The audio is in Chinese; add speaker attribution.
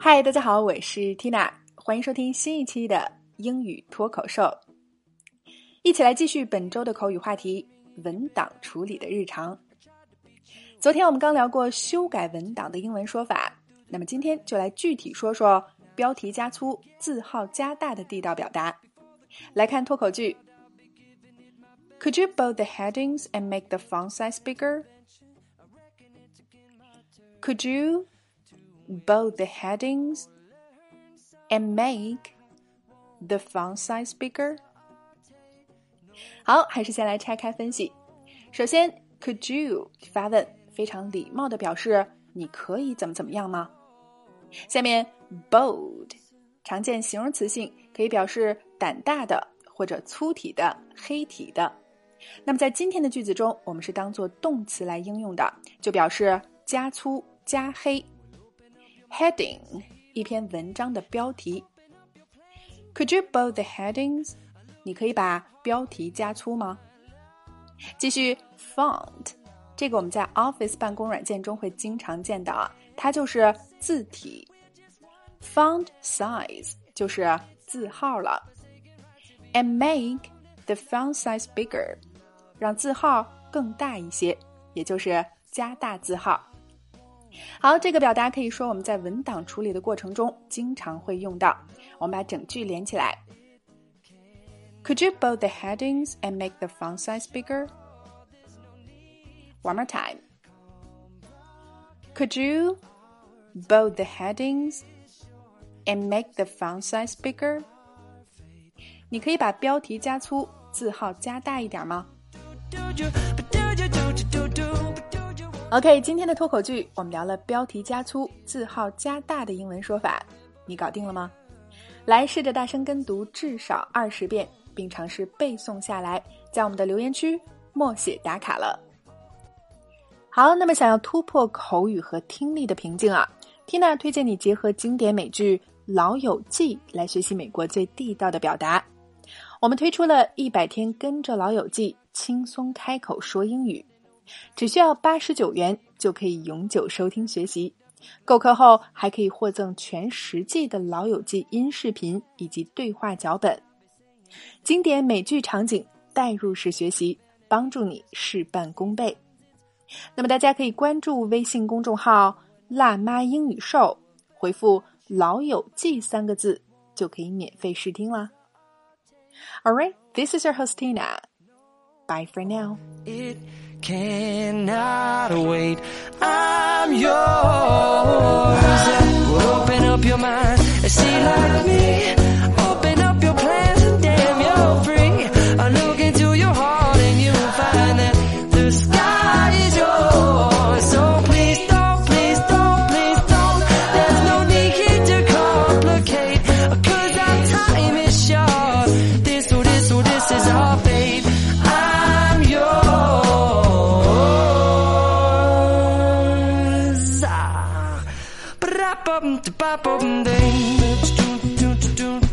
Speaker 1: 嗨，大家好，我是 Tina，欢迎收听新一期的英语脱口秀。一起来继续本周的口语话题——文档处理的日常。昨天我们刚聊过修改文档的英文说法，那么今天就来具体说说标题加粗、字号加大的地道表达。来看脱口剧：Could you bold the headings and make the font size bigger? Could you bold the headings and make the font size bigger? 好，还是先来拆开分析。首先，Could you 发问，非常礼貌的表示你可以怎么怎么样吗？下面，bold 常见形容词性，可以表示胆大的或者粗体的、黑体的。那么在今天的句子中，我们是当做动词来应用的，就表示加粗、加黑。Heading 一篇文章的标题。Could you bold the headings？你可以把标题加粗吗？继续，font 这个我们在 Office 办公软件中会经常见到啊，它就是字体。Font size 就是字号了。And make the font size bigger，让字号更大一些，也就是加大字号。好，这个表达可以说我们在文档处理的过程中经常会用到。我们把整句连起来。Could you bold the headings and make the font size bigger? One more time. Could you bold the headings and make the font size bigger? 你可以把标题加粗，字号加大一点吗 ？OK，今天的脱口剧我们聊了标题加粗、字号加大的英文说法，你搞定了吗？来试着大声跟读至少二十遍，并尝试背诵下来，在我们的留言区默写打卡了。好，那么想要突破口语和听力的瓶颈啊，Tina 推荐你结合经典美剧《老友记》来学习美国最地道的表达。我们推出了一百天跟着老友记轻松开口说英语。只需要八十九元就可以永久收听学习，购课后还可以获赠全十季的《老友记》音视频以及对话脚本，经典美剧场景代入式学习，帮助你事半功倍。那么大家可以关注微信公众号“辣妈英语秀”，回复“老友记”三个字就可以免费试听啦。All right, this is your host Tina. Bye for now. It cannot wait. I'm yours. Open up your mind bum, da ba bum, ding.